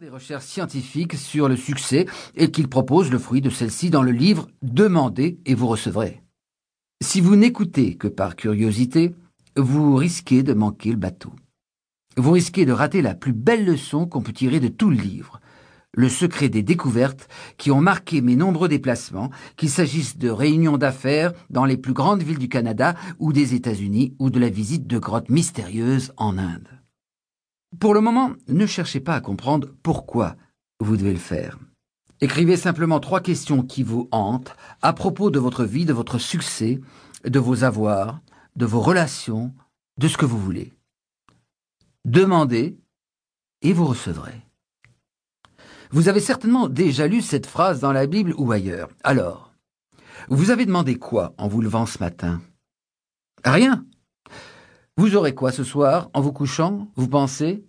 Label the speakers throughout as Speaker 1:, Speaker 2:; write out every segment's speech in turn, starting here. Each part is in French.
Speaker 1: des recherches scientifiques sur le succès et qu'il propose le fruit de celle-ci dans le livre Demandez et vous recevrez. Si vous n'écoutez que par curiosité, vous risquez de manquer le bateau. Vous risquez de rater la plus belle leçon qu'on peut tirer de tout le livre, le secret des découvertes qui ont marqué mes nombreux déplacements, qu'il s'agisse de réunions d'affaires dans les plus grandes villes du Canada ou des États-Unis ou de la visite de grottes mystérieuses en Inde. Pour le moment, ne cherchez pas à comprendre pourquoi vous devez le faire. Écrivez simplement trois questions qui vous hantent à propos de votre vie, de votre succès, de vos avoirs, de vos relations, de ce que vous voulez. Demandez et vous recevrez. Vous avez certainement déjà lu cette phrase dans la Bible ou ailleurs. Alors, vous avez demandé quoi en vous levant ce matin? Rien. Vous aurez quoi ce soir en vous couchant? Vous pensez?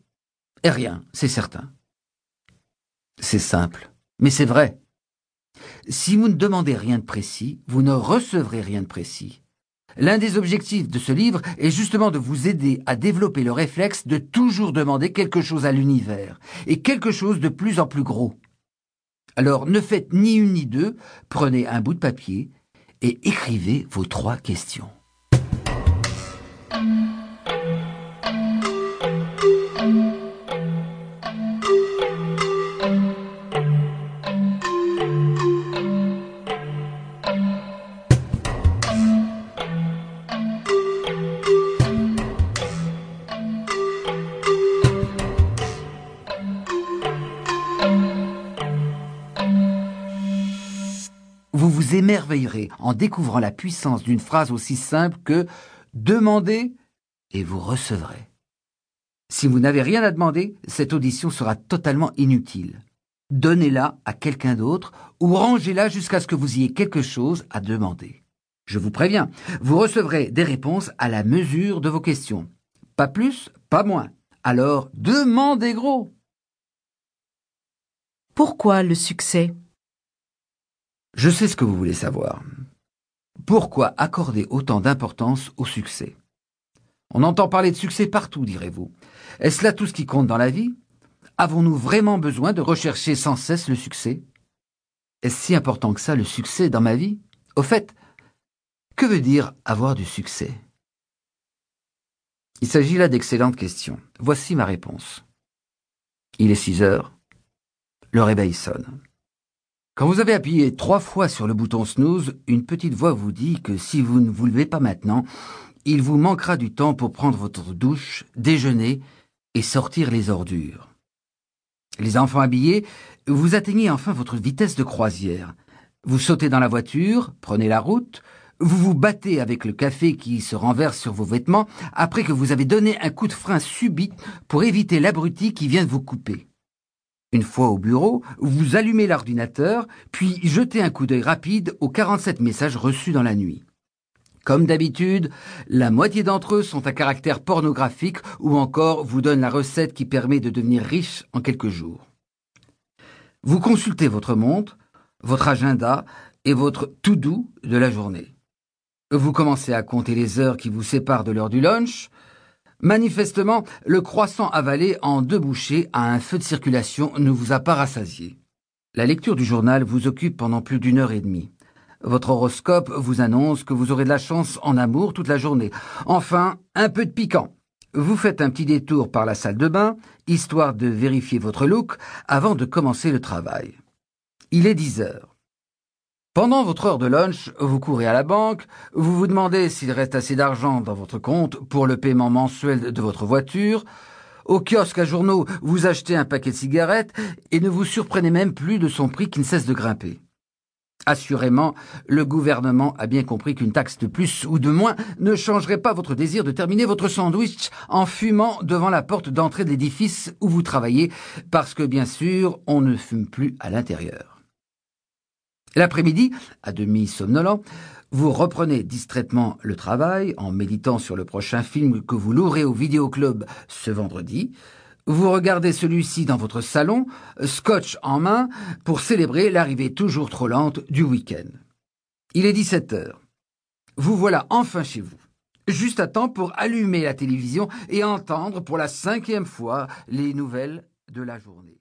Speaker 1: Et rien, c'est certain. C'est simple, mais c'est vrai. Si vous ne demandez rien de précis, vous ne recevrez rien de précis. L'un des objectifs de ce livre est justement de vous aider à développer le réflexe de toujours demander quelque chose à l'univers, et quelque chose de plus en plus gros. Alors ne faites ni une ni deux, prenez un bout de papier et écrivez vos trois questions. Vous émerveillerez en découvrant la puissance d'une phrase aussi simple que Demandez et vous recevrez. Si vous n'avez rien à demander, cette audition sera totalement inutile. Donnez-la à quelqu'un d'autre ou rangez-la jusqu'à ce que vous ayez quelque chose à demander. Je vous préviens, vous recevrez des réponses à la mesure de vos questions. Pas plus, pas moins. Alors, demandez gros.
Speaker 2: Pourquoi le succès?
Speaker 1: Je sais ce que vous voulez savoir. Pourquoi accorder autant d'importance au succès? On entend parler de succès partout, direz-vous. Est-ce là tout ce qui compte dans la vie? Avons-nous vraiment besoin de rechercher sans cesse le succès? Est-ce si important que ça le succès dans ma vie? Au fait, que veut dire avoir du succès? Il s'agit là d'excellentes questions. Voici ma réponse. Il est 6 heures. Le réveil sonne. Quand vous avez appuyé trois fois sur le bouton snooze, une petite voix vous dit que si vous ne vous levez pas maintenant, il vous manquera du temps pour prendre votre douche, déjeuner et sortir les ordures. Les enfants habillés, vous atteignez enfin votre vitesse de croisière. Vous sautez dans la voiture, prenez la route, vous vous battez avec le café qui se renverse sur vos vêtements après que vous avez donné un coup de frein subit pour éviter l'abruti qui vient de vous couper. Une fois au bureau, vous allumez l'ordinateur, puis jetez un coup d'œil rapide aux 47 messages reçus dans la nuit. Comme d'habitude, la moitié d'entre eux sont à caractère pornographique ou encore vous donnent la recette qui permet de devenir riche en quelques jours. Vous consultez votre montre, votre agenda et votre to-do de la journée. Vous commencez à compter les heures qui vous séparent de l'heure du lunch, Manifestement, le croissant avalé en deux bouchées à un feu de circulation ne vous a pas rassasié. La lecture du journal vous occupe pendant plus d'une heure et demie. Votre horoscope vous annonce que vous aurez de la chance en amour toute la journée. Enfin, un peu de piquant. Vous faites un petit détour par la salle de bain, histoire de vérifier votre look avant de commencer le travail. Il est dix heures. Pendant votre heure de lunch, vous courez à la banque, vous vous demandez s'il reste assez d'argent dans votre compte pour le paiement mensuel de votre voiture, au kiosque à journaux, vous achetez un paquet de cigarettes et ne vous surprenez même plus de son prix qui ne cesse de grimper. Assurément, le gouvernement a bien compris qu'une taxe de plus ou de moins ne changerait pas votre désir de terminer votre sandwich en fumant devant la porte d'entrée de l'édifice où vous travaillez, parce que bien sûr, on ne fume plus à l'intérieur. L'après-midi, à demi somnolent, vous reprenez distraitement le travail en méditant sur le prochain film que vous louerez au vidéoclub ce vendredi. Vous regardez celui-ci dans votre salon, scotch en main, pour célébrer l'arrivée toujours trop lente du week-end. Il est 17 heures. Vous voilà enfin chez vous. Juste à temps pour allumer la télévision et entendre pour la cinquième fois les nouvelles de la journée.